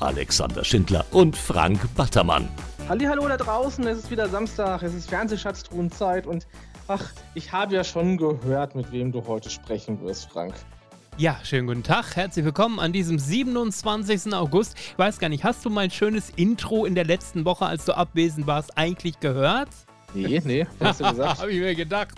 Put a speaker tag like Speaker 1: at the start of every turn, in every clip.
Speaker 1: Alexander Schindler und Frank Battermann.
Speaker 2: Hallo da draußen, es ist wieder Samstag, es ist Fernsehschatztruhenzeit und ach, ich habe ja schon gehört, mit wem du heute sprechen wirst, Frank.
Speaker 3: Ja, schönen guten Tag, herzlich willkommen an diesem 27. August. Ich weiß gar nicht, hast du mein schönes Intro in der letzten Woche, als du abwesend warst, eigentlich gehört?
Speaker 2: Nee, nee, hast du gesagt?
Speaker 3: habe ich mir gedacht.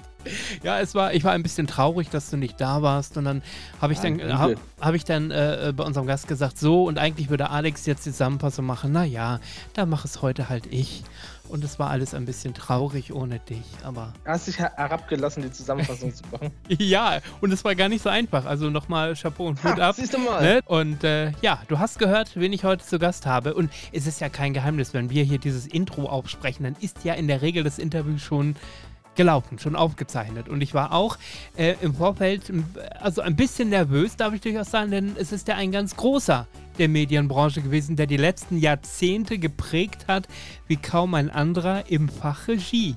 Speaker 3: Ja, es war, ich war ein bisschen traurig, dass du nicht da warst. Und dann habe ich, dann, hab, hab ich dann äh, bei unserem Gast gesagt, so, und eigentlich würde Alex jetzt die Zusammenfassung machen. Naja, dann mach es heute halt ich. Und es war alles ein bisschen traurig ohne dich, aber.
Speaker 2: Du hast dich herabgelassen, die Zusammenfassung zu machen.
Speaker 3: Ja, und es war gar nicht so einfach. Also nochmal Chapeau und Hut ab.
Speaker 2: Siehst du mal.
Speaker 3: Ne? Und äh, ja, du hast gehört, wen ich heute zu Gast habe. Und es ist ja kein Geheimnis, wenn wir hier dieses Intro aufsprechen, dann ist ja in der Regel das Interview schon gelaufen, schon aufgezeichnet. Und ich war auch äh, im Vorfeld also ein bisschen nervös, darf ich durchaus sagen, denn es ist ja ein ganz großer der Medienbranche gewesen, der die letzten Jahrzehnte geprägt hat, wie kaum ein anderer im Fach Regie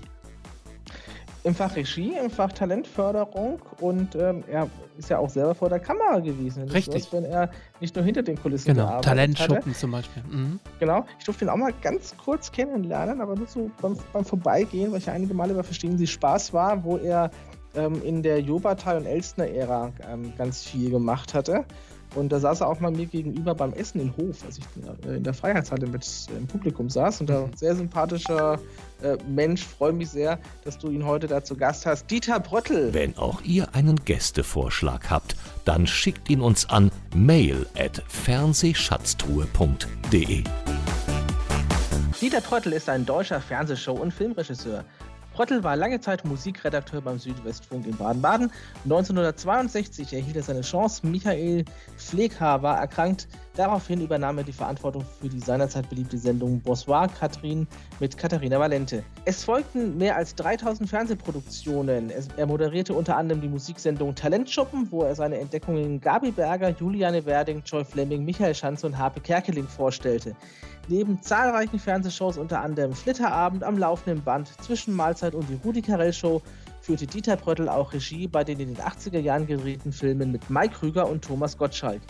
Speaker 2: im Fach Regie, im Fach Talentförderung und ähm, er ist ja auch selber vor der Kamera gewesen.
Speaker 3: Richtig.
Speaker 2: Wenn er nicht nur hinter den Kulissen
Speaker 3: genau.
Speaker 2: gearbeitet
Speaker 3: Talentschuppen
Speaker 2: hatte.
Speaker 3: zum Beispiel. Mhm.
Speaker 2: Genau. Ich durfte ihn auch mal ganz kurz kennenlernen, aber nur so beim, beim Vorbeigehen, weil ich ja einige Male über Verstehen Sie Spaß war, wo er ähm, in der Jobatal- und Elstner-Ära ähm, ganz viel gemacht hatte. Und da saß er auch mal mir gegenüber beim Essen in Hof, als ich in der Freiheitshalle mit im Publikum saß. Und da mhm. sehr sympathischer äh, Mensch, freue mich sehr, dass du ihn heute da zu Gast hast. Dieter Bröttl.
Speaker 1: Wenn auch ihr einen Gästevorschlag habt, dann schickt ihn uns an mail at fernsehschatztruhe.de.
Speaker 2: Dieter Bröttl ist ein deutscher Fernsehshow- und Filmregisseur. Prottel war lange Zeit Musikredakteur beim Südwestfunk in Baden-Baden. 1962 erhielt er seine Chance. Michael Pfleghaar war erkrankt. Daraufhin übernahm er die Verantwortung für die seinerzeit beliebte Sendung Bonsoir Katrin mit Katharina Valente. Es folgten mehr als 3000 Fernsehproduktionen. Er moderierte unter anderem die Musiksendung Talentschuppen, wo er seine Entdeckungen Gabi Berger, Juliane Werding, Joy Fleming, Michael Schanze und Harpe Kerkeling vorstellte. Neben zahlreichen Fernsehshows, unter anderem Flitterabend am laufenden Band, Zwischenmahlzeit und die Rudi Carell Show, führte Dieter Bröttl auch Regie bei den in den 80er Jahren gedrehten Filmen mit Mike Krüger und Thomas Gottschalk.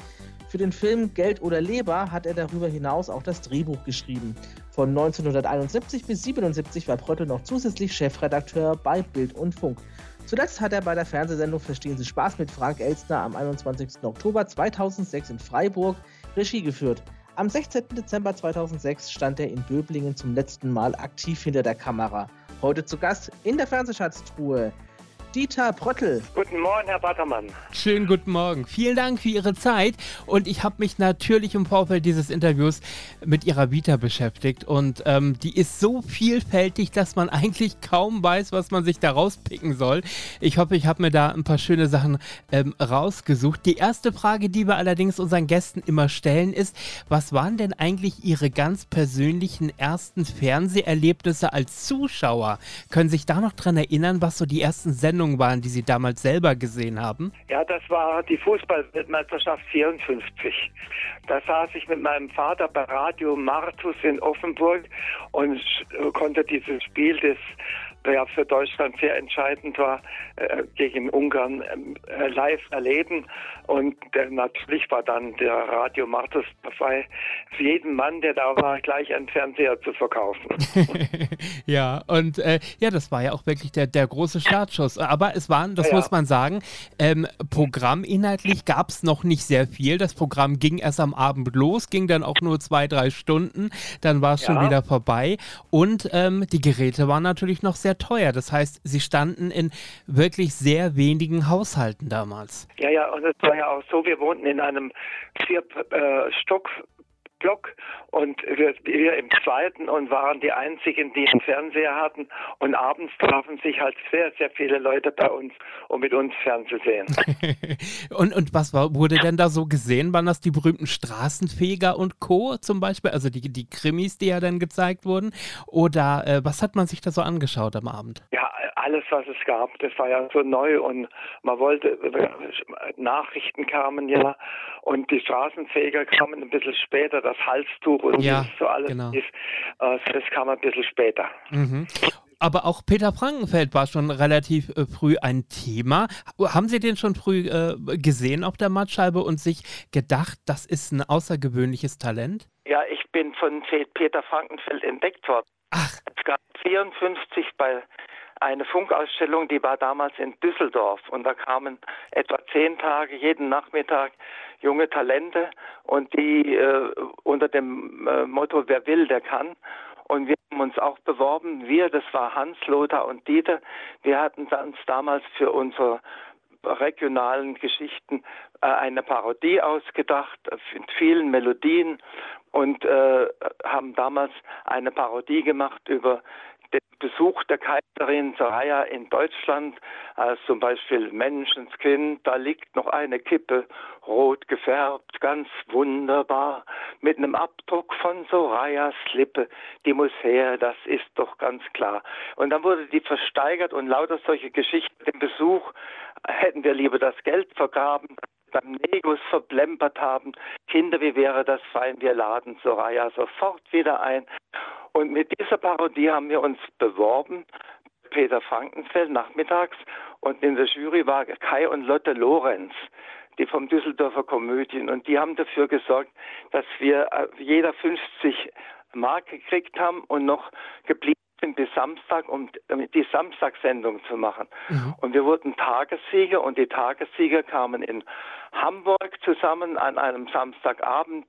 Speaker 2: Für den Film Geld oder Leber hat er darüber hinaus auch das Drehbuch geschrieben. Von 1971 bis 1977 war Bröttl noch zusätzlich Chefredakteur bei Bild und Funk. Zuletzt hat er bei der Fernsehsendung Verstehen Sie Spaß mit Frank Elstner am 21. Oktober 2006 in Freiburg Regie geführt. Am 16. Dezember 2006 stand er in Böblingen zum letzten Mal aktiv hinter der Kamera. Heute zu Gast in der Fernsehschatztruhe Dieter Bröttl.
Speaker 4: Guten Morgen, Herr Battermann.
Speaker 3: Schönen guten Morgen. Vielen Dank für Ihre Zeit. Und ich habe mich natürlich im Vorfeld dieses Interviews mit Ihrer Vita beschäftigt. Und ähm, die ist so vielfältig, dass man eigentlich kaum weiß, was man sich da rauspicken soll. Ich hoffe, ich habe mir da ein paar schöne Sachen ähm, rausgesucht. Die erste Frage, die wir allerdings unseren Gästen immer stellen, ist, was waren denn eigentlich Ihre ganz persönlichen ersten Fernseherlebnisse als Zuschauer? Können Sie sich da noch dran erinnern, was so die ersten Sendungen Sendungen waren, die Sie damals selber gesehen haben?
Speaker 4: Ja, das war die Fußballweltmeisterschaft 54. Da saß ich mit meinem Vater bei Radio Martus in Offenburg und konnte dieses Spiel des der für Deutschland sehr entscheidend war, gegen Ungarn äh, live erleben. Und der, natürlich war dann der Radio Martus dabei, für jeden Mann, der da war, gleich einen Fernseher zu verkaufen.
Speaker 3: ja, und äh, ja, das war ja auch wirklich der, der große Startschuss. Aber es waren, das ja. muss man sagen, ähm, programminhaltlich gab es noch nicht sehr viel. Das Programm ging erst am Abend los, ging dann auch nur zwei, drei Stunden. Dann war es ja. schon wieder vorbei. Und ähm, die Geräte waren natürlich noch sehr teuer. Das heißt, sie standen in wirklich sehr wenigen Haushalten damals.
Speaker 4: Ja, ja, und es war ja auch so, wir wohnten in einem vier äh, Stock Block und wir, wir im zweiten und waren die einzigen, die einen Fernseher hatten. Und abends trafen sich halt sehr, sehr viele Leute bei uns, um mit uns fernzusehen.
Speaker 3: und, und was war, wurde denn da so gesehen? Waren das die berühmten Straßenfeger und Co. zum Beispiel? Also die, die Krimis, die ja dann gezeigt wurden? Oder äh, was hat man sich da so angeschaut am Abend?
Speaker 4: Ja, alles, was es gab. Das war ja so neu und man wollte, Nachrichten kamen ja und die Straßenfeger kamen ein bisschen später, das Halstuch und
Speaker 3: ja,
Speaker 4: so alles
Speaker 3: genau.
Speaker 4: ist, äh, das kam ein bisschen später.
Speaker 3: Mhm. Aber auch Peter Frankenfeld war schon relativ äh, früh ein Thema. Haben Sie den schon früh äh, gesehen auf der Mattscheibe und sich gedacht, das ist ein außergewöhnliches Talent?
Speaker 4: Ja, ich bin von Peter Frankenfeld entdeckt worden.
Speaker 3: Ach.
Speaker 4: Es gab 54 bei eine Funkausstellung, die war damals in Düsseldorf und da kamen etwa zehn Tage jeden Nachmittag junge Talente und die äh, unter dem äh, Motto Wer will, der kann. Und wir haben uns auch beworben. Wir, das war Hans, Lothar und Dieter. Wir hatten uns damals für unsere regionalen Geschichten äh, eine Parodie ausgedacht mit vielen Melodien und äh, haben damals eine Parodie gemacht über den Besuch der Kaiserin Saraya in Deutschland, als zum Beispiel Menschenskind, da liegt noch eine Kippe, rot gefärbt, ganz wunderbar, mit einem Abdruck von Sorayas Lippe. Die muss her, das ist doch ganz klar. Und dann wurde die versteigert und lauter solche Geschichten. Den Besuch hätten wir lieber das Geld vergraben, beim Negus verplempert haben. Kinder, wie wäre das fein, wir laden Soraya sofort wieder ein. Und mit dieser Parodie haben wir uns beworben. Peter Frankenfeld nachmittags und in der Jury war Kai und Lotte Lorenz, die vom Düsseldorfer Komödien und die haben dafür gesorgt, dass wir äh, jeder 50 Mark gekriegt haben und noch geblieben sind bis Samstag, um die Samstagssendung zu machen. Mhm. Und wir wurden Tagessieger und die Tagessieger kamen in Hamburg zusammen an einem Samstagabend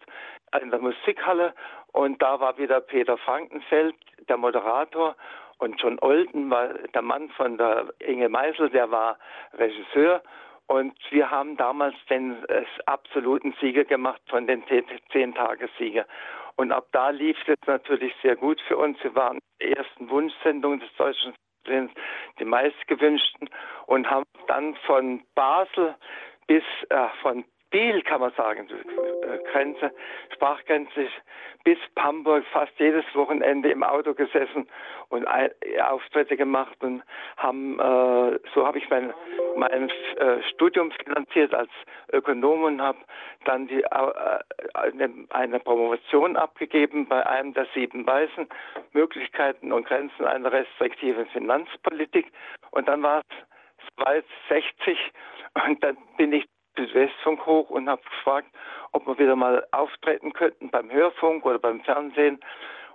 Speaker 4: in der Musikhalle und da war wieder Peter Frankenfeld, der Moderator, und John Olden war der Mann von der Inge Meisel, der war Regisseur. Und wir haben damals den absoluten Sieger gemacht von den zehn Tagessieger. Und ab da lief es natürlich sehr gut für uns. Wir waren die ersten Wunschsendungen des deutschen Fernsehens, die meistgewünschten, und haben dann von Basel bis äh, von Biel, kann man sagen, äh, Grenze, Sprachgrenze bis Hamburg fast jedes Wochenende im Auto gesessen und Auftritte gemacht und haben, äh, so habe ich mein, mein äh, Studium finanziert als Ökonom und habe dann die, äh, eine, eine, Promotion abgegeben bei einem der sieben Weißen, Möglichkeiten und Grenzen einer restriktiven Finanzpolitik. Und dann war es 60 und dann bin ich Südwestfunk hoch und habe gefragt, ob wir wieder mal auftreten könnten beim Hörfunk oder beim Fernsehen.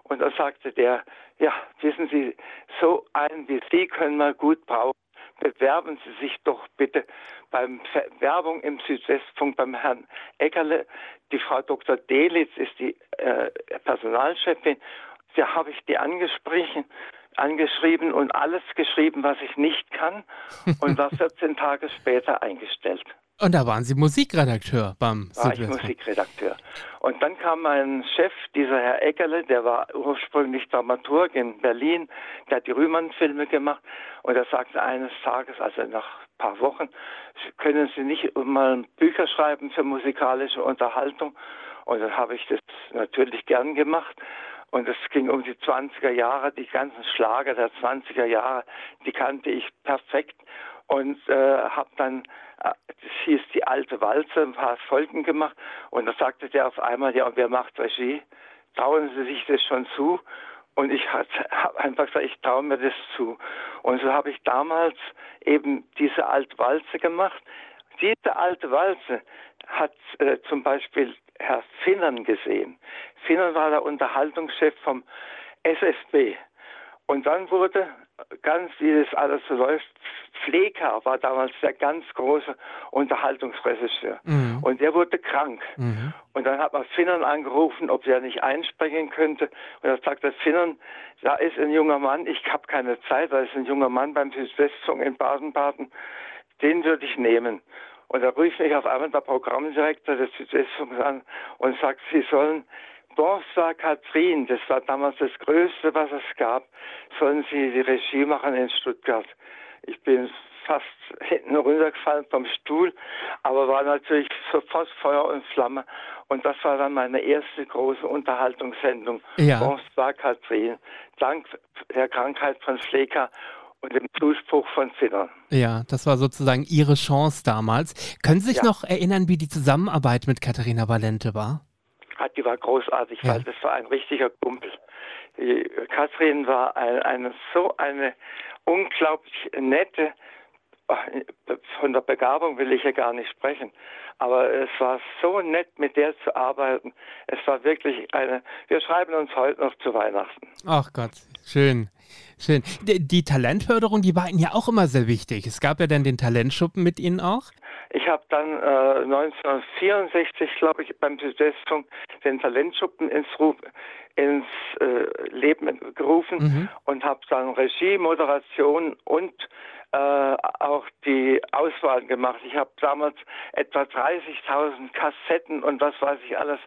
Speaker 4: Und da sagte der, ja, wissen Sie, so einen wie Sie können wir gut brauchen. Bewerben Sie sich doch bitte beim Werbung im Südwestfunk beim Herrn Eckerle. Die Frau Dr. Delitz ist die äh, Personalchefin. Da habe ich die angesprochen, angeschrieben und alles geschrieben, was ich nicht kann und war 14 Tage später eingestellt.
Speaker 3: Und da waren Sie Musikredakteur beim
Speaker 4: War ich Musikredakteur. Und dann kam mein Chef, dieser Herr Eckerle, der war ursprünglich Dramaturg in Berlin, der hat die Rühmann-Filme gemacht. Und er sagte eines Tages, also nach ein paar Wochen, können Sie nicht mal Bücher schreiben für musikalische Unterhaltung? Und dann habe ich das natürlich gern gemacht. Und es ging um die 20er Jahre, die ganzen Schlager der 20er Jahre, die kannte ich perfekt und äh, habe dann, äh, das hieß die alte Walze, ein paar Folgen gemacht und da sagte der auf einmal, ja, und wer macht Regie? Trauen Sie sich das schon zu? Und ich habe einfach gesagt, ich traue mir das zu. Und so habe ich damals eben diese alte Walze gemacht. Diese alte Walze hat äh, zum Beispiel Herr Finnern gesehen. Finnern war der Unterhaltungschef vom SFB. Und dann wurde ganz, wie das alles so läuft, Pfleger war damals der ganz große Unterhaltungsregisseur. Mhm. Und der wurde krank. Mhm. Und dann hat man Finnern angerufen, ob der nicht einspringen könnte. Und er sagte, Finnern, da ist ein junger Mann, ich habe keine Zeit, da ist ein junger Mann beim Südwestfunk in Baden-Baden, den würde ich nehmen. Und da rief mich auf einmal der Programmdirektor des Südwestfunks an und sagt, Sie sollen Bonsoir Katrin, das war damals das Größte, was es gab, sollen Sie die Regie machen in Stuttgart. Ich bin fast hinten runtergefallen vom Stuhl, aber war natürlich sofort Feuer und Flamme. Und das war dann meine erste große Unterhaltungssendung.
Speaker 3: Ja.
Speaker 4: Bonsoir Katrin. Dank der Krankheit von Schlecker und dem Zuspruch von Zinnern.
Speaker 3: Ja, das war sozusagen Ihre Chance damals. Können Sie sich
Speaker 4: Ja.
Speaker 3: noch erinnern, wie die Zusammenarbeit mit Katharina Valente war?
Speaker 4: Die war großartig,
Speaker 3: Ja.
Speaker 4: weil das war ein richtiger Kumpel. Die Katrin war ein, eine, so eine unglaublich nette, von der Begabung will ich ja gar nicht sprechen, aber es war so nett, mit der zu arbeiten. Es war wirklich eine, wir schreiben uns heute noch zu Weihnachten.
Speaker 3: Ach Gott, schön. Schön. Die, Talentförderung, die war Ihnen ja auch immer sehr wichtig. Es gab ja dann den Talentschuppen mit Ihnen auch.
Speaker 4: Ich habe dann äh, 1964, glaube ich, beim Südwestfunk den Talentschuppen ins, Ruf, ins äh, Leben gerufen
Speaker 3: Mhm.
Speaker 4: und habe dann Regie, Moderation und äh, auch die Auswahl gemacht. Ich habe damals etwa 30.000 Kassetten und was weiß ich alles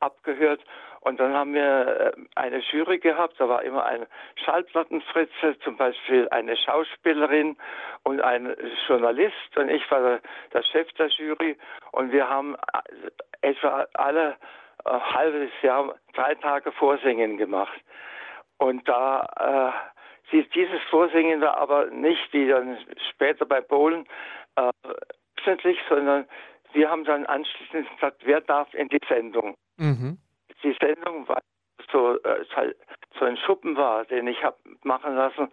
Speaker 4: abgehört. Und dann haben wir äh, eine Jury gehabt, da war immer eine Schallplattenfritze, zum Beispiel eine Schauspielerin und ein Journalist und ich war der, Chef der Jury und wir haben äh, etwa alle äh, halbes Jahr drei Tage Vorsingen gemacht. Und da dieses Vorsingen war aber nicht wie dann später bei Polen äh, öffentlich, sondern wir haben dann anschließend gesagt, wer darf in die Sendung?
Speaker 3: Mhm.
Speaker 4: Die Sendung war so, äh, halt so ein Schuppen war, den ich habe machen lassen,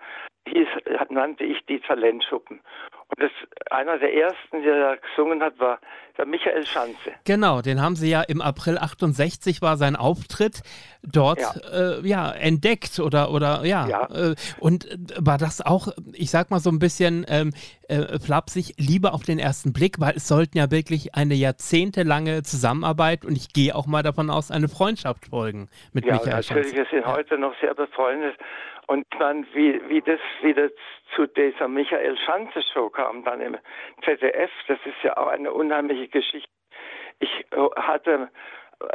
Speaker 4: hieß, nannte ich die Talentschuppen. Und das, einer der ersten, der da gesungen hat, war der Michael Schanze.
Speaker 3: Genau, den haben Sie ja im April 68 war sein Auftritt dort ja,
Speaker 4: Ja.
Speaker 3: äh, ja entdeckt oder oder ja,
Speaker 4: Ja.
Speaker 3: Äh, und war das auch, ich sag mal so ein bisschen ähm, äh, flapsig, Liebe auf den ersten Blick, weil es sollten ja wirklich eine jahrzehntelange Zusammenarbeit und ich gehe auch mal davon aus eine Freundschaft folgen mit
Speaker 4: Ja,
Speaker 3: Michael
Speaker 4: natürlich,
Speaker 3: Schanze.
Speaker 4: wir sind
Speaker 3: Ja.
Speaker 4: heute noch sehr befreundet. Und dann, wie, wie das wieder zu dieser Michael Schanze Show kam, dann im ZDF, das ist ja auch eine unheimliche Geschichte. Ich äh, hatte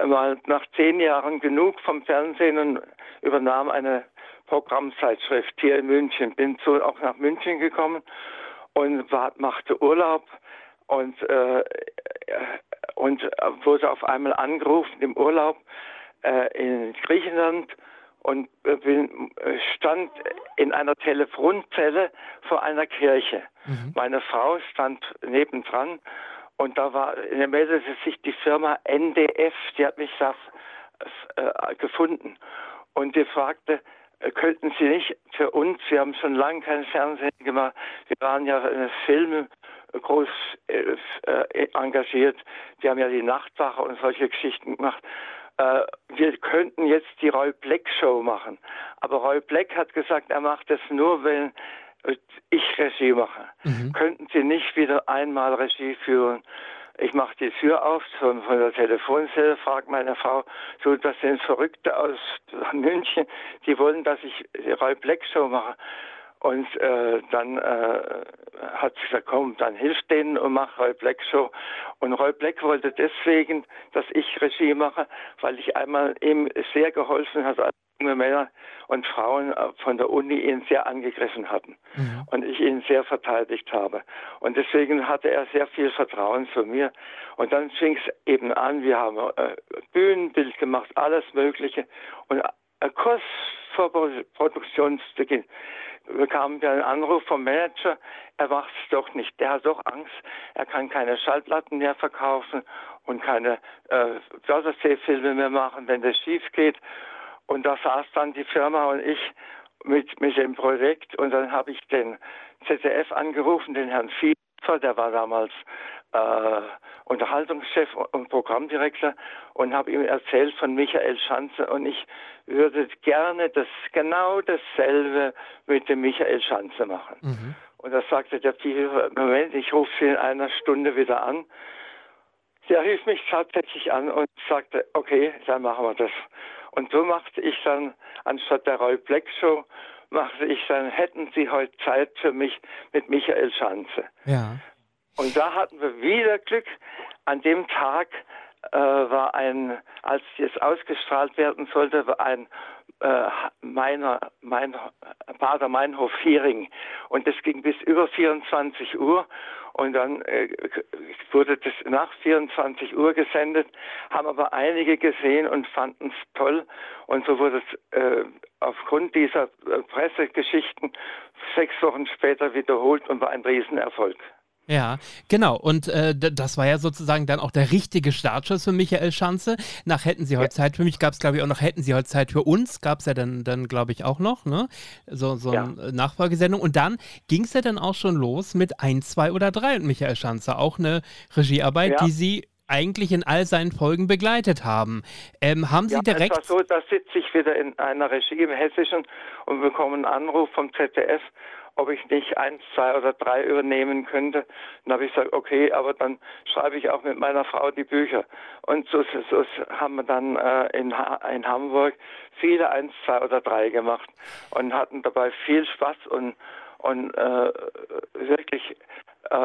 Speaker 4: mal nach zehn Jahren genug vom Fernsehen und übernahm eine Programmzeitschrift hier in München. Bin so auch nach München gekommen und war, machte Urlaub und, äh, und wurde auf einmal angerufen im Urlaub äh, in Griechenland und äh, bin, äh, stand in einer Telefonzelle vor einer Kirche.
Speaker 3: Mhm.
Speaker 4: Meine Frau stand nebendran und da war, meldete sich die Firma NDF, die hat mich da äh, gefunden und die fragte, äh, könnten Sie nicht für uns, wir haben schon lange kein Fernsehen gemacht, wir waren ja in Filmen groß äh, engagiert, wir haben ja die Nachtwache und solche Geschichten gemacht. Äh, wir könnten jetzt die Roy Black Show machen. Aber Roy Black hat gesagt, er macht das nur, wenn ich Regie mache.
Speaker 3: Mhm.
Speaker 4: Könnten Sie nicht wieder einmal Regie führen? Ich mache die Tür auf von, von der Telefonzelle, frage meine Frau, so, das sind Verrückte aus München, die wollen, dass ich die Roy Black Show mache. Und äh, dann äh, hat sie gesagt, komm, dann hilf denen und mach Roy Black Show. Und Roy Black wollte deswegen, dass ich Regie mache, weil ich einmal ihm sehr geholfen habe, als junge Männer und Frauen äh, von der Uni ihn sehr angegriffen hatten.
Speaker 3: Mhm.
Speaker 4: Und ich ihn sehr verteidigt habe. Und deswegen hatte er sehr viel Vertrauen zu mir. Und dann fing es eben an, wir haben äh, Bühnenbild gemacht, alles Mögliche. Und äh, kurz vor Produktionsbeginn bekamen wir einen Anruf vom Manager, er macht es doch nicht, der hat doch Angst, er kann keine Schallplatten mehr verkaufen und keine äh, Wörtersee-Filme mehr machen, wenn das schief geht. Und da saß dann die Firma und ich mit, mit dem Projekt. Und dann habe ich den ZDF angerufen, den Herrn Fiefer, der war damals äh, Unterhaltungschef und Programmdirektor und habe ihm erzählt von Michael Schanze und ich würde gerne das genau dasselbe mit dem Michael Schanze machen.
Speaker 3: Mhm.
Speaker 4: Und da sagte der Fiefer, Moment, ich rufe Sie in einer Stunde wieder an. Der rief mich tatsächlich an und sagte, okay, dann machen wir das. Und so machte ich dann, anstatt der Roy Black Show, machte ich dann, hätten Sie heute Zeit für mich mit Michael Schanze.
Speaker 3: Ja.
Speaker 4: Und da hatten wir wieder Glück. An dem Tag äh, war ein, als es ausgestrahlt werden sollte, war ein äh, meiner, mein Bader Meinhof Hearing. Und das ging bis über 24 Uhr. Und dann äh, wurde das nach 24 Uhr gesendet, haben aber einige gesehen und fanden es toll. Und so wurde es äh, aufgrund dieser äh, Pressegeschichten sechs Wochen später wiederholt und war ein Riesenerfolg.
Speaker 3: Ja, genau. Und äh, das war ja sozusagen dann auch der richtige Startschuss für Michael Schanze. Nach Hätten Sie heute ja. Zeit für mich gab es, glaube ich, auch noch Hätten Sie heute Zeit für uns. Gab es ja dann, dann glaube ich, auch noch, ne? So, so ja. eine Nachfolgesendung. Und dann ging es ja dann auch schon los mit 1, 2 oder 3 und Michael Schanze. Auch eine Regiearbeit, ja. die Sie eigentlich in all seinen Folgen begleitet haben. Ähm, haben Sie ja, direkt.
Speaker 4: Es war so, da sitze ich wieder in einer Regie im Hessischen und bekomme einen Anruf vom ZDF ob ich nicht eins, zwei oder drei übernehmen könnte. Dann habe ich gesagt, okay, aber dann schreibe ich auch mit meiner Frau die Bücher. Und so, so haben wir dann äh, in, in Hamburg viele eins, zwei oder drei gemacht und hatten dabei viel Spaß und, und äh, wirklich äh,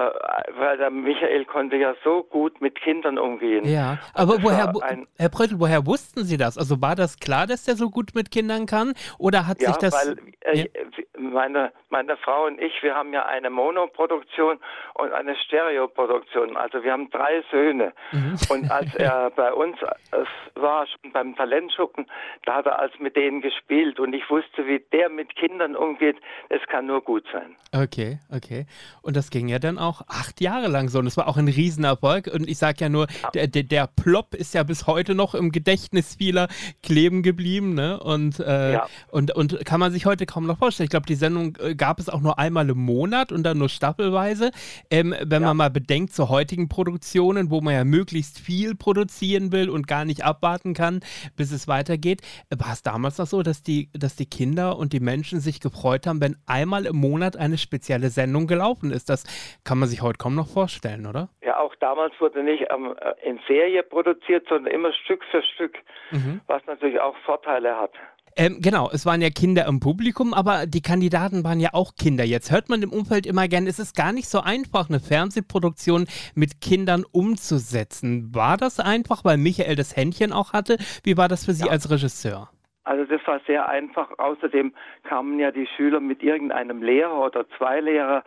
Speaker 4: weil der Michael konnte ja so gut mit Kindern umgehen.
Speaker 3: Ja, aber woher, Herr Bröttel, woher wussten Sie das? Also war das klar, dass der so gut mit Kindern kann? Oder hat
Speaker 4: ja,
Speaker 3: sich das...
Speaker 4: Weil, äh, ja? meine, meine Frau und ich, wir haben ja eine Monoproduktion und eine Stereoproduktion. Also wir haben drei Söhne. Mhm. Und als er bei uns war, schon beim Talentschuppen, da hat er als mit denen gespielt. Und ich wusste, wie der mit Kindern umgeht. Es kann nur gut sein.
Speaker 3: Okay, okay. Und das ging ja dann auch acht Jahre lang so. Und es war auch ein Riesenerfolg. Und ich sage ja nur, der, der, der, Plop ist ja bis heute noch im Gedächtnis vieler kleben geblieben. Ne? Und, äh, ja. und, und kann man sich heute kaum noch vorstellen. Ich glaube, die Sendung äh, gab es auch nur einmal im Monat und dann nur staffelweise. Ähm, wenn ja. man mal bedenkt, zu heutigen Produktionen, wo man ja möglichst viel produzieren will und gar nicht abwarten kann, bis es weitergeht, war es damals noch so, dass die, dass die Kinder und die Menschen sich gefreut haben, wenn einmal im Monat eine spezielle Sendung gelaufen ist. Das kann man sich heute kaum noch vorstellen, oder?
Speaker 4: Ja, auch damals wurde nicht ähm, in Serie produziert, sondern immer Stück für Stück, mhm. was natürlich auch Vorteile hat.
Speaker 3: Ähm, genau, es waren ja Kinder im Publikum, aber die Kandidaten waren ja auch Kinder. Jetzt hört man im Umfeld immer gern, es ist gar nicht so einfach, eine Fernsehproduktion mit Kindern umzusetzen. War das einfach, weil Michael das Händchen auch hatte? Wie war das für Sie ja. als Regisseur?
Speaker 4: Also das war sehr einfach. Außerdem kamen ja die Schüler mit irgendeinem Lehrer oder zwei Lehrer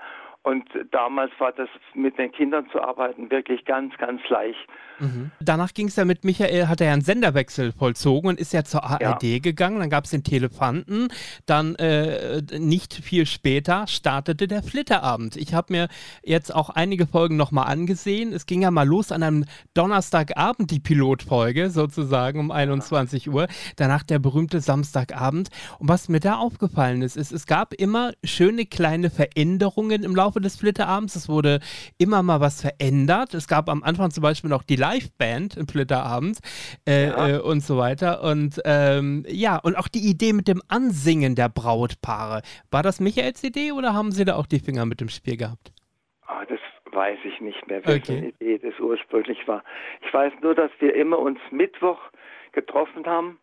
Speaker 4: und damals war das mit den Kindern zu arbeiten wirklich ganz, ganz leicht.
Speaker 3: Mhm. Danach ging es ja mit Michael, hat er ja einen Senderwechsel vollzogen und ist ja zur ARD ja. gegangen. Dann gab es den Telefanten. Dann äh, nicht viel später startete der Flitterabend. Ich habe mir jetzt auch einige Folgen nochmal angesehen. Es ging ja mal los an einem Donnerstagabend, die Pilotfolge sozusagen um 21 ja. Uhr. Danach der berühmte Samstagabend. Und was mir da aufgefallen ist, ist, es gab immer schöne kleine Veränderungen im Laufe des Flitterabends. Es wurde immer mal was verändert. Es gab am Anfang zum Beispiel noch die Liveband im Flitterabend äh, ja. äh, und so weiter. Und ähm, ja, und auch die Idee mit dem Ansingen der Brautpaare. War das Michaels Idee oder haben Sie da auch die Finger mit dem Spiel gehabt?
Speaker 4: Oh, das weiß ich nicht mehr, welche okay. Idee das ursprünglich war. Ich weiß nur, dass wir immer uns Mittwoch getroffen haben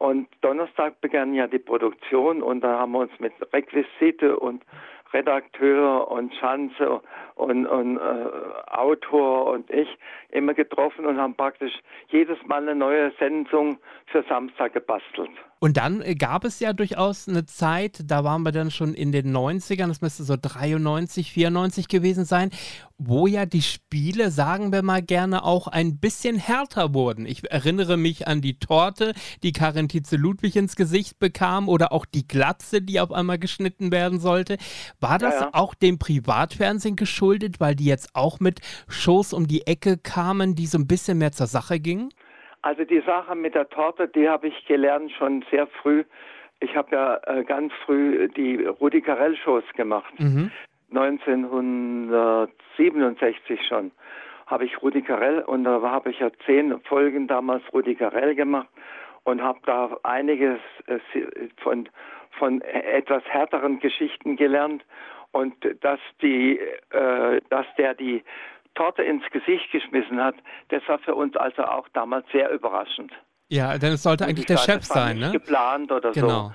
Speaker 4: und Donnerstag begann ja die Produktion und da haben wir uns mit Requisite und Redakteur und Schanze und, und äh, Autor und ich immer getroffen und haben praktisch jedes Mal eine neue Sendung für Samstag gebastelt.
Speaker 3: Und dann äh, gab es ja durchaus eine Zeit, da waren wir dann schon in den 90ern, das müsste so 93, 94 gewesen sein, wo ja die Spiele, sagen wir mal gerne, auch ein bisschen härter wurden. Ich erinnere mich an die Torte, die Karin Tietze Ludwig ins Gesicht bekam oder auch die Glatze, die auf einmal geschnitten werden sollte. War das ja, ja. auch dem Privatfernsehen geschuldet, weil die jetzt auch mit Shows um die Ecke kamen, die so ein bisschen mehr zur Sache gingen?
Speaker 4: Also die Sache mit der Torte, die habe ich gelernt schon sehr früh. Ich habe ja äh, ganz früh die Rudi Carell Shows gemacht. Mhm. 1967 schon habe ich Rudi Carell und da habe ich ja zehn Folgen damals Rudi Carell gemacht und habe da einiges äh, von von etwas härteren Geschichten gelernt und dass die äh, dass der die Torte ins Gesicht geschmissen hat, das war für uns also auch damals sehr überraschend.
Speaker 3: Ja, denn es sollte eigentlich der Chef sein,
Speaker 4: ne? geplant oder genau.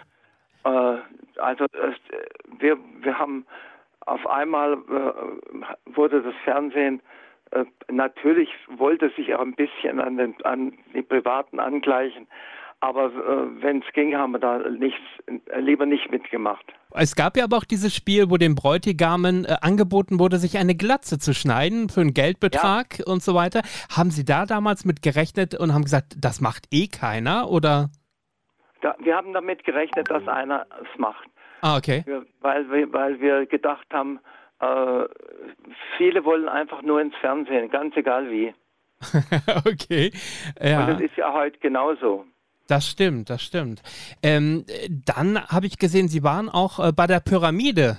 Speaker 4: so. Äh, also es, wir, wir haben auf einmal äh, wurde das Fernsehen äh, natürlich wollte sich auch ein bisschen an, den, an die Privaten angleichen, aber äh, wenn es ging, haben wir da nichts, äh, lieber nicht mitgemacht.
Speaker 3: Es gab ja aber auch dieses Spiel, wo den Bräutigamen äh, angeboten wurde, sich eine Glatze zu schneiden für einen Geldbetrag ja. und so weiter. Haben Sie da damals mit gerechnet und haben gesagt, das macht eh keiner oder?
Speaker 4: Da, wir haben damit gerechnet, dass einer es macht.
Speaker 3: Ah, okay.
Speaker 4: Wir, weil, wir, weil wir gedacht haben, äh, viele wollen einfach nur ins Fernsehen, ganz egal wie.
Speaker 3: okay. Ja.
Speaker 4: Und das ist ja heute genauso.
Speaker 3: Das stimmt, das stimmt. Ähm, dann habe ich gesehen, Sie waren auch äh, bei der Pyramide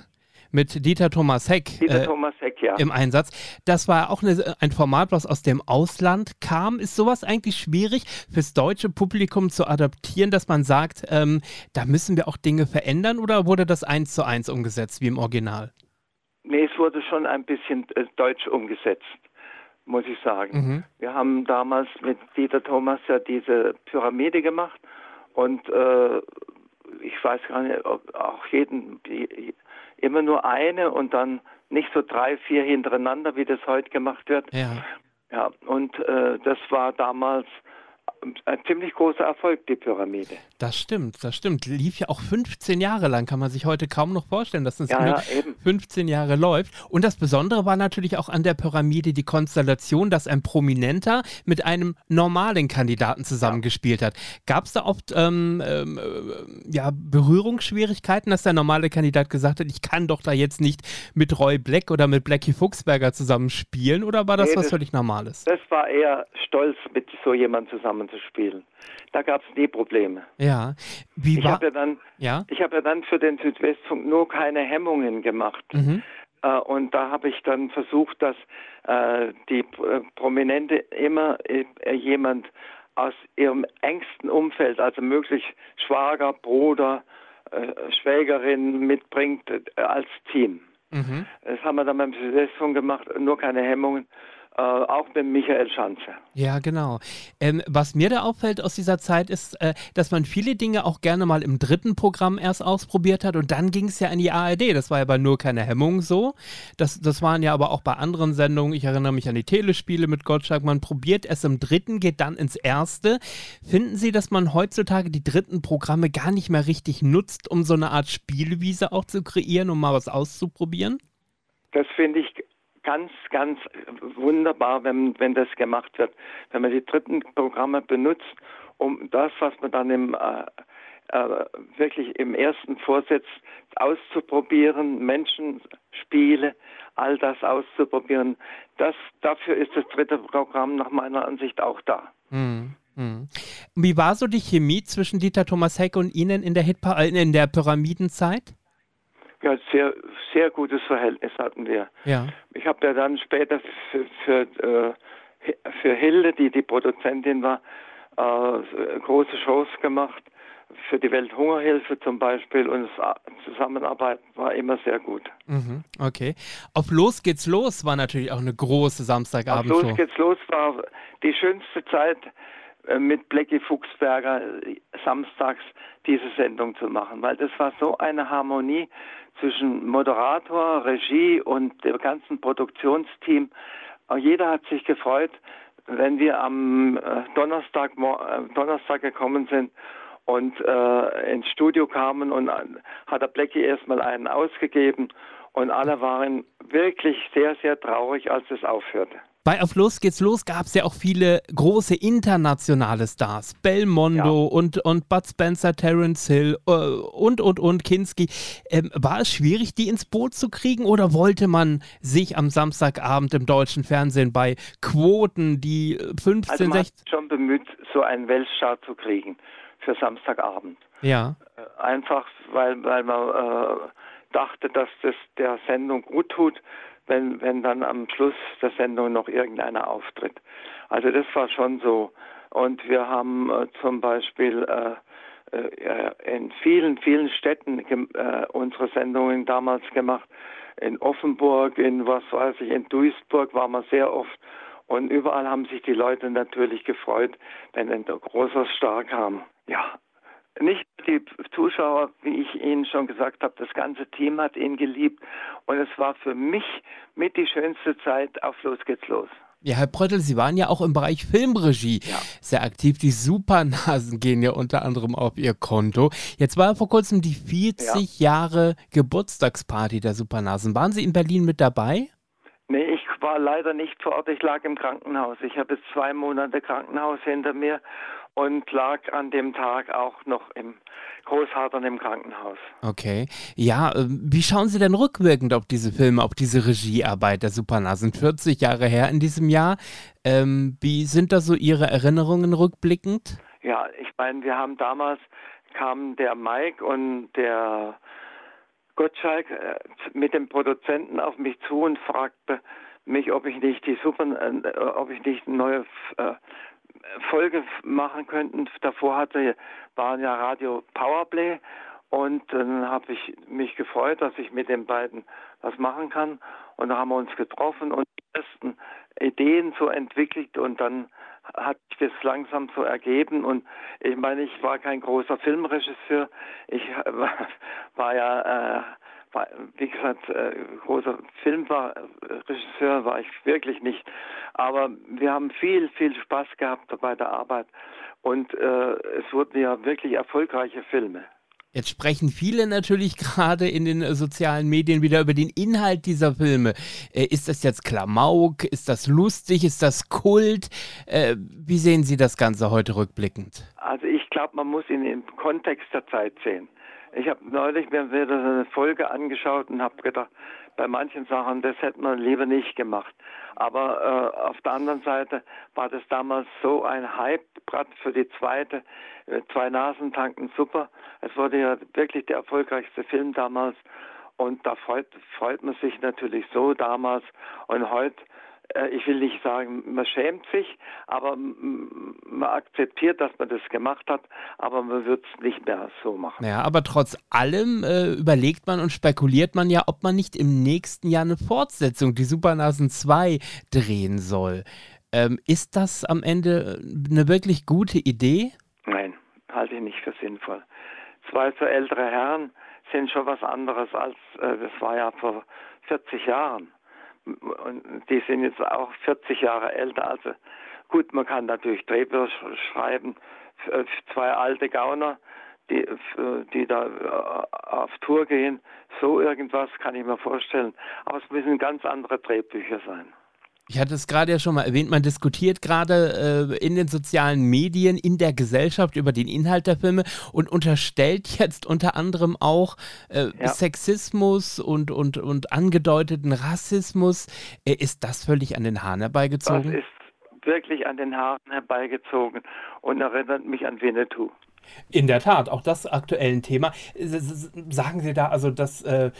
Speaker 3: mit Dieter Thomas Heck,
Speaker 4: Dieter äh, Thomas Heck ja.
Speaker 3: im Einsatz. Das war auch eine, ein Format, was aus dem Ausland kam. Ist sowas eigentlich schwierig fürs deutsche Publikum zu adaptieren, dass man sagt, ähm, da müssen wir auch Dinge verändern oder wurde das eins zu eins umgesetzt wie im Original?
Speaker 4: Nee, es wurde schon ein bisschen äh, deutsch umgesetzt muss ich sagen. Mhm. Wir haben damals mit Dieter Thomas ja diese Pyramide gemacht und äh, ich weiß gar nicht, ob auch jeden, immer nur eine und dann nicht so drei, vier hintereinander, wie das heute gemacht wird.
Speaker 3: Ja.
Speaker 4: Ja, und äh, das war damals ein ziemlich großer Erfolg, die Pyramide.
Speaker 3: Das stimmt, das stimmt. Lief ja auch 15 Jahre lang, kann man sich heute kaum noch vorstellen, dass es
Speaker 4: ja, ja,
Speaker 3: 15 Jahre läuft. Und das Besondere war natürlich auch an der Pyramide die Konstellation, dass ein Prominenter mit einem normalen Kandidaten zusammengespielt ja. hat. Gab es da oft ähm, ähm, äh, ja, Berührungsschwierigkeiten, dass der normale Kandidat gesagt hat, ich kann doch da jetzt nicht mit Roy Black oder mit Blackie Fuchsberger zusammenspielen? Oder war das nee, was das, völlig Normales?
Speaker 4: Das war eher stolz, mit so jemandem zusammen zu spielen. Da gab es nie Probleme.
Speaker 3: Ja.
Speaker 4: Wie ich habe ja dann, ja? ich habe ja dann für den Südwestfunk nur keine Hemmungen gemacht. Mhm. Äh, und da habe ich dann versucht, dass äh, die äh, Prominente immer äh, jemand aus ihrem engsten Umfeld, also möglich Schwager, Bruder, äh, Schwägerin mitbringt als Team. Mhm. Das haben wir dann beim Südwestfunk gemacht, nur keine Hemmungen äh, auch mit Michael Schanze.
Speaker 3: Ja, genau. Ähm, was mir da auffällt aus dieser Zeit ist, äh, dass man viele Dinge auch gerne mal im dritten Programm erst ausprobiert hat und dann ging es ja in die ARD. Das war ja bei nur keine Hemmung so. Das, das waren ja aber auch bei anderen Sendungen. Ich erinnere mich an die Telespiele mit Gottschalk. Man probiert es im dritten, geht dann ins erste. Finden Sie, dass man heutzutage die dritten Programme gar nicht mehr richtig nutzt, um so eine Art Spielwiese auch zu kreieren, um mal was auszuprobieren?
Speaker 4: Das finde ich ganz, ganz wunderbar, wenn, wenn das gemacht wird. Wenn man die dritten Programme benutzt, um das, was man dann im, äh, äh, wirklich im ersten Vorsitz auszuprobieren, Menschenspiele, all das auszuprobieren, das, dafür ist das dritte Programm nach meiner Ansicht auch da.
Speaker 3: Hm. Hm. Wie war so die Chemie zwischen Dieter Thomas Heck und Ihnen in der, Hitpa in der Pyramidenzeit?
Speaker 4: Ja, sehr, sehr gutes Verhältnis hatten wir.
Speaker 3: Ja.
Speaker 4: Ich habe ja dann später für, für, äh, für Hilde, die die Produzentin war, äh, große Shows gemacht. Für die Welthungerhilfe zum Beispiel und Zusammenarbeit war immer sehr gut.
Speaker 3: Mhm, okay. Auf Los geht's los war natürlich auch eine große Samstagabend. Auf
Speaker 4: Los geht's los war die schönste Zeit mit Blackie Fuchsberger äh, samstags diese Sendung zu machen, weil das war so eine Harmonie zwischen Moderator, Regie und dem ganzen Produktionsteam. Jeder hat sich gefreut, wenn wir am äh, Donnerstag, Donnerstag gekommen sind und äh, ins Studio kamen und hat der Blackie erstmal einen ausgegeben und alle waren wirklich sehr, sehr traurig, als es aufhörte.
Speaker 3: Bei Auf Los geht's los gab es ja auch viele große internationale Stars. Belmondo ja. und, und Bud Spencer, Terence Hill äh, und, und, und Kinski. Ähm, war es schwierig, die ins Boot zu kriegen oder wollte man sich am Samstagabend im deutschen Fernsehen bei Quoten, die 15, also man 16...
Speaker 4: schon bemüht, so einen Weltstart zu kriegen für Samstagabend.
Speaker 3: Ja.
Speaker 4: Äh, einfach, weil, weil man äh, dachte, dass das der Sendung gut tut wenn, wenn dann am Schluss der Sendung noch irgendeiner auftritt. Also das war schon so. Und wir haben äh, zum Beispiel äh, äh, in vielen, vielen Städten äh, unsere Sendungen damals gemacht. In Offenburg, in was weiß ich, in Duisburg waren wir sehr oft. Und überall haben sich die Leute natürlich gefreut, wenn ein großer Star kam. Ja, nicht die Zuschauer, wie ich Ihnen schon gesagt habe, das ganze Team hat ihn geliebt. Und es war für mich mit die schönste Zeit auf Los geht's los.
Speaker 3: Ja, Herr Bröttel, Sie waren ja auch im Bereich Filmregie ja. sehr aktiv. Die Supernasen gehen ja unter anderem auf Ihr Konto. Jetzt war vor kurzem die 40 ja. Jahre Geburtstagsparty der Supernasen. Waren Sie in Berlin mit dabei?
Speaker 4: Nee, ich war leider nicht vor Ort. Ich lag im Krankenhaus. Ich habe jetzt zwei Monate Krankenhaus hinter mir und lag an dem Tag auch noch im Großhadern im Krankenhaus.
Speaker 3: Okay. Ja, ähm, wie schauen Sie denn rückwirkend auf diese Filme, auf diese Regiearbeit der Supernasen? 40 Jahre her in diesem Jahr. Ähm, wie sind da so Ihre Erinnerungen rückblickend?
Speaker 4: Ja, ich meine, wir haben damals, kam der Mike und der Gottschalk äh, mit dem Produzenten auf mich zu und fragte mich, ob ich nicht die Super, äh, ob ich nicht neue äh, Folge machen könnten. Davor hatte, waren ja Radio Powerplay und dann habe ich mich gefreut, dass ich mit den beiden was machen kann. Und da haben wir uns getroffen und die ersten Ideen so entwickelt und dann hat sich das langsam so ergeben. Und ich meine, ich war kein großer Filmregisseur. Ich war, ja äh, war, wie gesagt, äh, großer Filmregisseur war ich wirklich nicht. Aber wir haben viel, viel Spaß gehabt bei der Arbeit und äh, es wurden ja wirklich erfolgreiche Filme.
Speaker 3: Jetzt sprechen viele natürlich gerade in den sozialen Medien wieder über den Inhalt dieser Filme. Äh, ist das jetzt Klamauk? Ist das lustig? Ist das Kult? Äh, wie sehen Sie das Ganze heute rückblickend?
Speaker 4: Also ich glaube, man muss ihn im Kontext der Zeit sehen. Ich habe neulich mir wieder eine Folge angeschaut und habe gedacht, bei manchen Sachen, das hätte man lieber nicht gemacht. Aber äh, auf der anderen Seite war das damals so ein Hype, gerade für die zweite, äh, zwei Nasen tanken super. Es wurde ja wirklich der erfolgreichste Film damals. Und da freut, freut man sich natürlich so damals. Und heute ich will nicht sagen, man schämt sich, aber man akzeptiert, dass man das gemacht hat, aber man wird es nicht mehr so machen.
Speaker 3: Ja, aber trotz allem äh, überlegt man und spekuliert man ja, ob man nicht im nächsten Jahr eine Fortsetzung, die Supernasen 2, drehen soll. Ähm, ist das am Ende äh, eine wirklich gute Idee?
Speaker 4: Nein, halte ich nicht für sinnvoll. Zwei so ältere Herren sind schon was anderes als, äh, das war ja vor 40 Jahren und die sind jetzt auch 40 Jahre älter. Also gut, man kann natürlich Drehbücher schreiben, zwei alte Gauner, die, die da äh, auf Tour gehen. So irgendwas kann ich mir vorstellen. Aber es müssen ganz andere Drehbücher sein.
Speaker 3: Ich hatte es gerade ja schon mal erwähnt, man diskutiert gerade äh, in den sozialen Medien, in der Gesellschaft über den Inhalt der Filme und unterstellt jetzt unter anderem auch äh, ja. Sexismus und, und, und angedeuteten Rassismus. Äh, ist das völlig an den Haaren herbeigezogen?
Speaker 4: Das ist wirklich an den Haaren herbeigezogen und erinnert mich an Winnetou.
Speaker 3: In der Tat, auch das aktuell ein Thema. Sagen Sie da also, dass äh,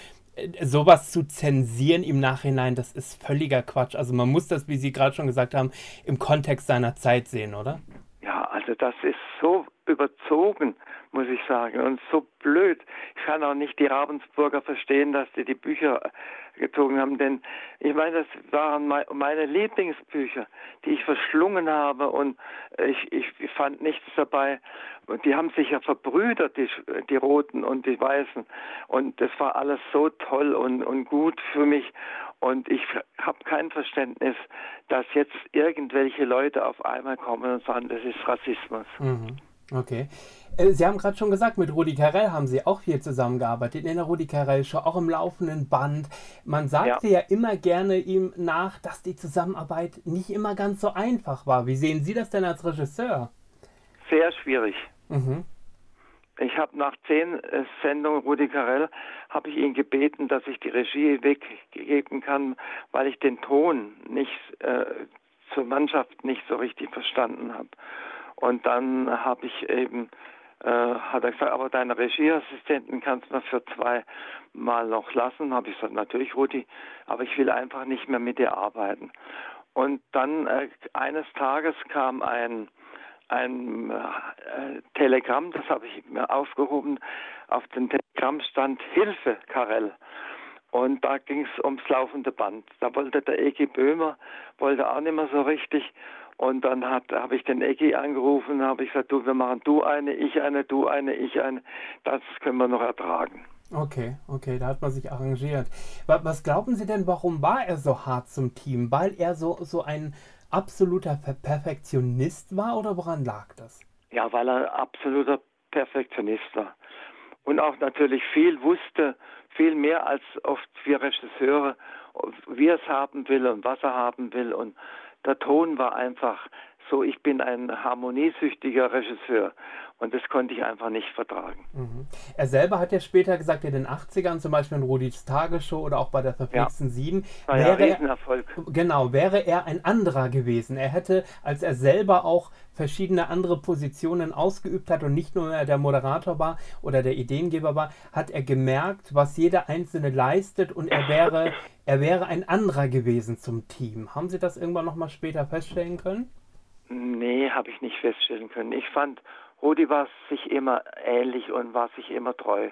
Speaker 3: sowas zu zensieren im Nachhinein, das ist völliger Quatsch. Also man muss das, wie Sie gerade schon gesagt haben, im Kontext seiner Zeit sehen, oder?
Speaker 4: Ja, also das ist so überzogen, muss ich sagen, und so blöd. Ich kann auch nicht die Ravensburger verstehen, dass die die Bücher gezogen haben, denn ich meine, das waren meine Lieblingsbücher, die ich verschlungen habe und ich, ich fand nichts dabei. Und die haben sich ja verbrüdert, die, die Roten und die Weißen. Und das war alles so toll und, und gut für mich. Und ich habe kein Verständnis, dass jetzt irgendwelche Leute auf einmal kommen und sagen, das ist Rassismus.
Speaker 3: Mhm. Okay. Äh, Sie haben gerade schon gesagt, mit Rudi Carell haben Sie auch viel zusammengearbeitet, in der Rudi Carell Show, auch im laufenden Band. Man sagte ja. ja immer gerne ihm nach, dass die Zusammenarbeit nicht immer ganz so einfach war. Wie sehen Sie das denn als Regisseur?
Speaker 4: Sehr schwierig. Mhm. Ich habe nach zehn äh, Sendungen Rudi Carell habe ich ihn gebeten, dass ich die Regie weggeben kann, weil ich den Ton nicht äh, zur Mannschaft nicht so richtig verstanden habe. Und dann habe ich eben, äh, hat er gesagt, aber deine Regieassistenten kannst du für zwei Mal noch lassen. Habe ich gesagt, natürlich Rudi, aber ich will einfach nicht mehr mit dir arbeiten. Und dann äh, eines Tages kam ein ein äh, Telegramm, das habe ich mir aufgehoben. Auf dem Telegramm stand Hilfe, Karel. Und da ging es ums laufende Band. Da wollte der Egi Böhmer, wollte auch nicht mehr so richtig. Und dann habe ich den Ecki angerufen, habe ich gesagt, du, wir machen du eine, ich eine, du eine, ich eine. Das können wir noch ertragen.
Speaker 3: Okay, okay, da hat man sich arrangiert. Was glauben Sie denn, warum war er so hart zum Team? Weil er so, so ein absoluter Perfektionist war oder woran lag das?
Speaker 4: Ja, weil er absoluter Perfektionist war. Und auch natürlich viel wusste, viel mehr als oft wir Regisseure, wie er es haben will und was er haben will. Und der Ton war einfach so, ich bin ein harmoniesüchtiger Regisseur und das konnte ich einfach nicht vertragen.
Speaker 3: Mhm. Er selber hat ja später gesagt, in den 80ern, zum Beispiel in Rudis Tagesshow oder auch bei der verflixten ja. Sieben,
Speaker 4: war wäre ja Riesenerfolg.
Speaker 3: Er, genau, wäre er ein anderer gewesen. Er hätte, als er selber auch verschiedene andere Positionen ausgeübt hat und nicht nur der Moderator war oder der Ideengeber war, hat er gemerkt, was jeder Einzelne leistet und er wäre, er wäre ein anderer gewesen zum Team. Haben Sie das irgendwann nochmal später feststellen können?
Speaker 4: Nee, habe ich nicht feststellen können. Ich fand, Rudi war sich immer ähnlich und war sich immer treu.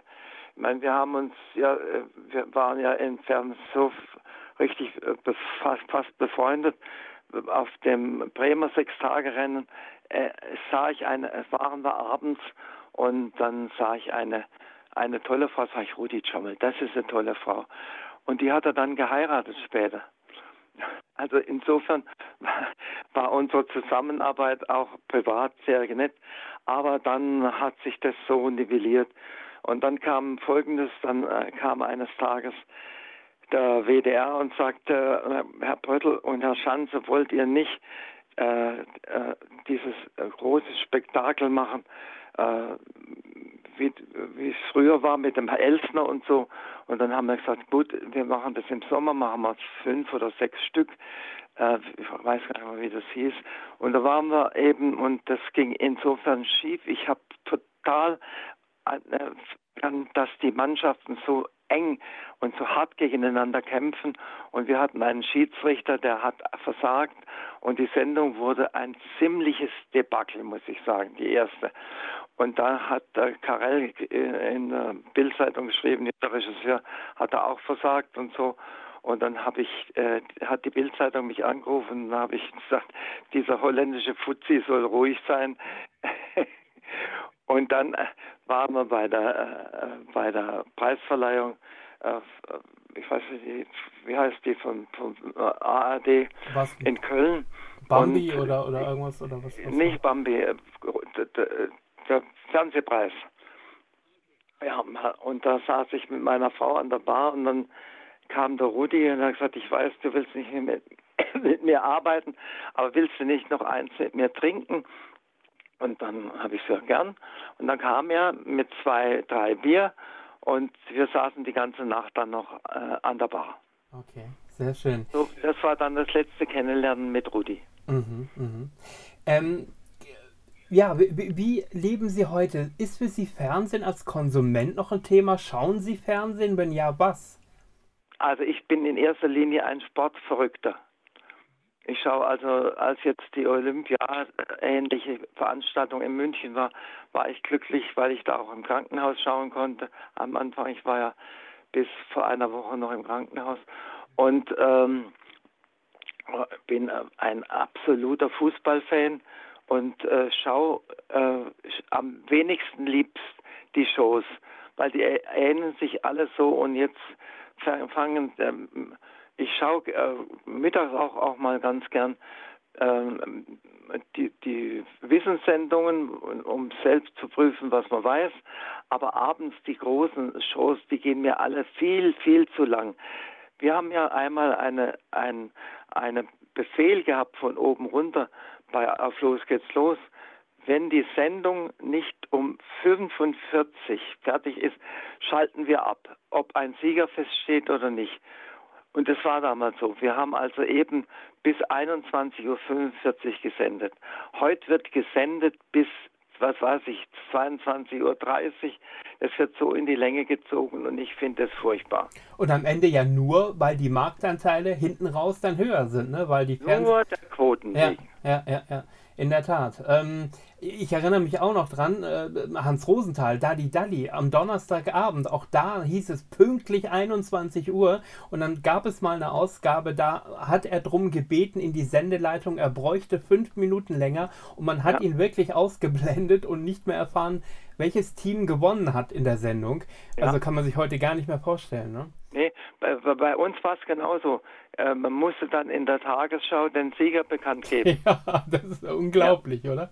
Speaker 4: Ich meine, wir haben uns ja, äh, wir waren ja entfernt so richtig äh, fast, fast befreundet. Auf dem Bremer Sechstagerennen äh, sah ich eine, waren wir abends und dann sah ich eine, eine tolle Frau, sag ich, Rudi Schommel, das ist eine tolle Frau. Und die hat er dann geheiratet später. Also insofern war unsere Zusammenarbeit auch privat sehr nett, aber dann hat sich das so nivelliert. Und dann kam Folgendes, dann äh, kam eines Tages der WDR und sagte, Herr Bröttl und Herr Schanze, wollt ihr nicht äh, äh, dieses äh, große Spektakel machen, äh, wie, wie es früher war mit dem Elsner und so. Und dann haben wir gesagt, gut, wir machen das im Sommer, machen wir fünf oder sechs Stück. Äh, ich weiß gar nicht mehr, wie das hieß. Und da waren wir eben, und das ging insofern schief. Ich habe total, äh, dass die Mannschaften so eng und so hart gegeneinander kämpfen. Und wir hatten einen Schiedsrichter, der hat versagt. Und die Sendung wurde ein ziemliches Debakel, muss ich sagen, die erste. Und da hat der Karel in der Bildzeitung geschrieben, der Regisseur hat er auch versagt und so. Und dann habe ich, äh, hat die Bildzeitung mich angerufen und habe ich gesagt, dieser holländische Fuzzi soll ruhig sein. und dann äh, waren wir bei der, äh, bei der Preisverleihung, äh, ich weiß nicht, wie heißt die von, von ARD
Speaker 3: was?
Speaker 4: in Köln.
Speaker 3: Bambi und, oder, oder irgendwas? Oder was, was
Speaker 4: nicht Bambi, äh, der Fernsehpreis. Ja, und da saß ich mit meiner Frau an der Bar und dann kam der Rudi und hat gesagt, ich weiß, du willst nicht mit, mit mir arbeiten, aber willst du nicht noch eins mit mir trinken? Und dann habe ich gesagt, gern. Und dann kam er mit zwei, drei Bier und wir saßen die ganze Nacht dann noch äh, an der Bar.
Speaker 3: Okay, sehr schön.
Speaker 4: So, das war dann das letzte Kennenlernen mit Rudi.
Speaker 3: Mhm, mhm. Ähm, ja, wie, wie, leben Sie heute? Ist für Sie Fernsehen als Konsument noch ein Thema? Schauen Sie Fernsehen? Wenn ja, was?
Speaker 4: Also ich bin in erster Linie ein Sportverrückter. Ich schaue also, als jetzt die Olympia-ähnliche Veranstaltung in München war, war ich glücklich, weil ich da auch im Krankenhaus schauen konnte. Am Anfang, ich war ja bis vor einer Woche noch im Krankenhaus und ähm, bin ein absoluter Fußballfan und äh, schau äh, am wenigsten liebst die Shows, weil die ähneln sich alle so und jetzt fangen, ähm, ich schaue äh, mittags auch, auch mal ganz gern ähm, die, die Wissenssendungen, um selbst zu prüfen, was man weiß. Aber abends die großen Shows, die gehen mir alle viel, viel zu lang. Wir haben ja einmal eine, ein, eine Befehl gehabt von oben runter, bei Auf Los geht's los. Wenn die Sendung nicht um 45 fertig ist, schalten wir ab, ob ein Sieger feststeht oder nicht. Und das war damals so. Wir haben also eben bis 21.45 Uhr gesendet. Heute wird gesendet bis, was weiß ich, 22.30 Uhr. Es wird so in die Länge gezogen und ich finde das furchtbar.
Speaker 3: Und am Ende ja nur, weil die Marktanteile hinten raus dann höher sind, ne? Weil die Fernseh
Speaker 4: nur der Quoten.
Speaker 3: Ja, ja, ja, ja. In der Tat. Ähm, ich erinnere mich auch noch dran, äh, Hans Rosenthal, Dali Dali, am Donnerstagabend, auch da hieß es pünktlich 21 Uhr und dann gab es mal eine Ausgabe, da hat er drum gebeten in die Sendeleitung, er bräuchte fünf Minuten länger und man hat ja. ihn wirklich ausgeblendet und nicht mehr erfahren, welches Team gewonnen hat in der Sendung. Ja. Also kann man sich heute gar nicht mehr vorstellen. Ne?
Speaker 4: Nee, bei, bei uns war es genauso. Äh, man musste dann in der Tagesschau den Sieger bekannt geben.
Speaker 3: Ja, das ist unglaublich, ja. oder?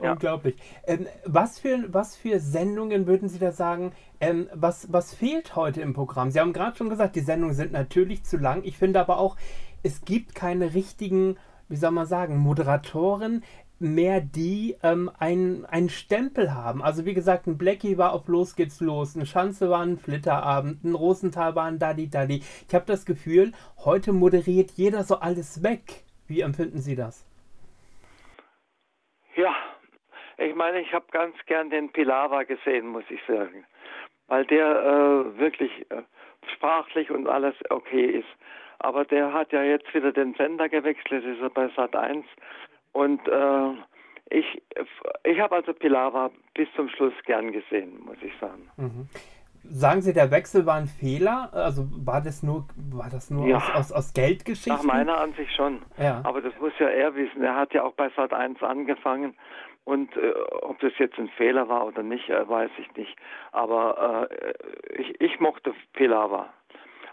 Speaker 3: Ja. Unglaublich. Ähm, was, für, was für Sendungen würden Sie da sagen, ähm, was, was fehlt heute im Programm? Sie haben gerade schon gesagt, die Sendungen sind natürlich zu lang. Ich finde aber auch, es gibt keine richtigen, wie soll man sagen, Moderatoren mehr, die ähm, einen, Stempel haben. Also wie gesagt, ein Blackie war auf Los geht's los, ein Schanze war ein Flitterabend, ein Rosenthal war ein Dadi Dadi. Ich habe das Gefühl, heute moderiert jeder so alles weg. Wie empfinden Sie das?
Speaker 4: Ja, ich meine, ich habe ganz gern den Pilawa gesehen, muss ich sagen, weil der äh, wirklich äh, sprachlich und alles okay ist. Aber der hat ja jetzt wieder den Sender gewechselt, ist er bei Sat 1 und äh, ich, ich habe also Pilawa bis zum Schluss gern gesehen, muss ich sagen.
Speaker 3: Mhm. Sagen Sie, der Wechsel war ein Fehler? Also war das nur, war das nur ja. aus, aus, aus Geldgeschichten?
Speaker 4: Nach meiner Ansicht schon. Ja. Aber das muss ja er wissen. Er hat ja auch bei Sat 1 angefangen. Und äh, ob das jetzt ein Fehler war oder nicht, äh, weiß ich nicht. Aber äh, ich, ich mochte Pilawa.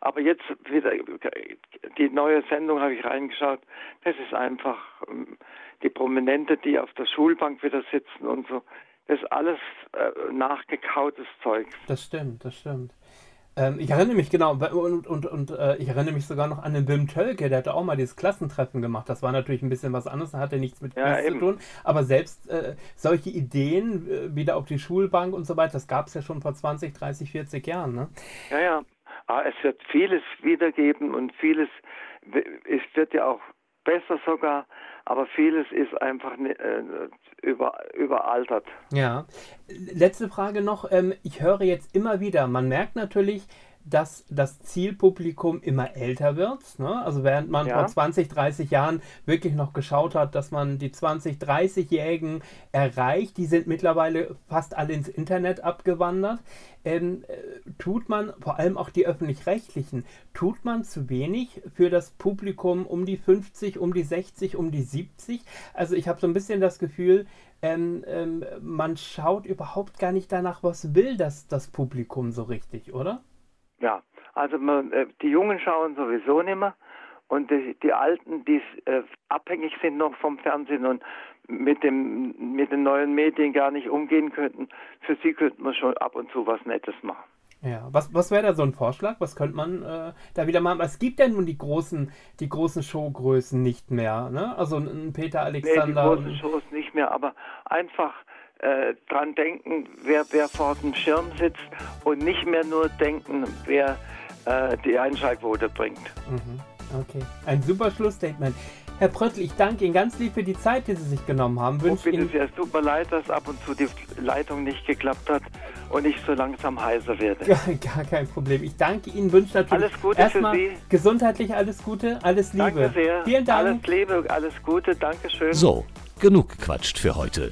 Speaker 4: Aber jetzt wieder die neue Sendung habe ich reingeschaut. Das ist einfach ähm, die Prominente, die auf der Schulbank wieder sitzen und so. Das ist alles äh, nachgekautes Zeug.
Speaker 3: Das stimmt, das stimmt. Ähm, ich erinnere mich genau, und, und, und äh, ich erinnere mich sogar noch an den Wim Tölke, der hatte auch mal dieses Klassentreffen gemacht. Das war natürlich ein bisschen was anderes, da hatte nichts mit ja, zu tun. Aber selbst äh, solche Ideen, äh, wieder auf die Schulbank und so weiter, das gab es ja schon vor 20, 30, 40 Jahren. Ne?
Speaker 4: Ja, ja. Aber ah, es wird vieles wiedergeben und vieles, es wird ja auch besser sogar, aber vieles ist einfach äh, über, überaltert.
Speaker 3: Ja. Letzte Frage noch. Ähm, ich höre jetzt immer wieder, man merkt natürlich, dass das Zielpublikum immer älter wird. Ne? Also während man ja. vor 20, 30 Jahren wirklich noch geschaut hat, dass man die 20, 30-Jährigen erreicht, die sind mittlerweile fast alle ins Internet abgewandert. Ähm, äh, tut man, vor allem auch die öffentlich-rechtlichen, tut man zu wenig für das Publikum um die 50, um die 60, um die 70? Also ich habe so ein bisschen das Gefühl, ähm, ähm, man schaut überhaupt gar nicht danach, was will das, das Publikum so richtig, oder?
Speaker 4: Ja, also man, äh, die Jungen schauen sowieso nicht mehr und die, die Alten, die äh, abhängig sind noch vom Fernsehen und mit, dem, mit den neuen Medien gar nicht umgehen könnten, für sie könnte man schon ab und zu was Nettes machen.
Speaker 3: Ja, was, was wäre da so ein Vorschlag? Was könnte man äh, da wieder machen? Es gibt ja nun die großen, die großen Showgrößen nicht mehr, ne? Also ein Peter Alexander.
Speaker 4: Nee, die großen Shows nicht mehr, aber einfach äh, dran denken, wer, wer vor dem Schirm sitzt und nicht mehr nur denken, wer äh, die Einschaltquote bringt.
Speaker 3: Mhm. Okay, ein super Schlussstatement. Herr Pröttl, ich danke Ihnen ganz lieb für die Zeit, die Sie sich genommen haben.
Speaker 4: Wünsche oh, bitte Ihnen sehr. Es tut mir leid, dass ab und zu die Leitung nicht geklappt hat und ich so langsam heiser werde.
Speaker 3: Gar, gar kein Problem. Ich danke Ihnen, wünsche natürlich
Speaker 4: alles Gute erstmal für Sie.
Speaker 3: gesundheitlich alles Gute, alles Liebe.
Speaker 4: Danke sehr.
Speaker 3: Vielen Dank.
Speaker 4: Alles Liebe, alles Gute, Dankeschön.
Speaker 1: So, genug gequatscht für heute.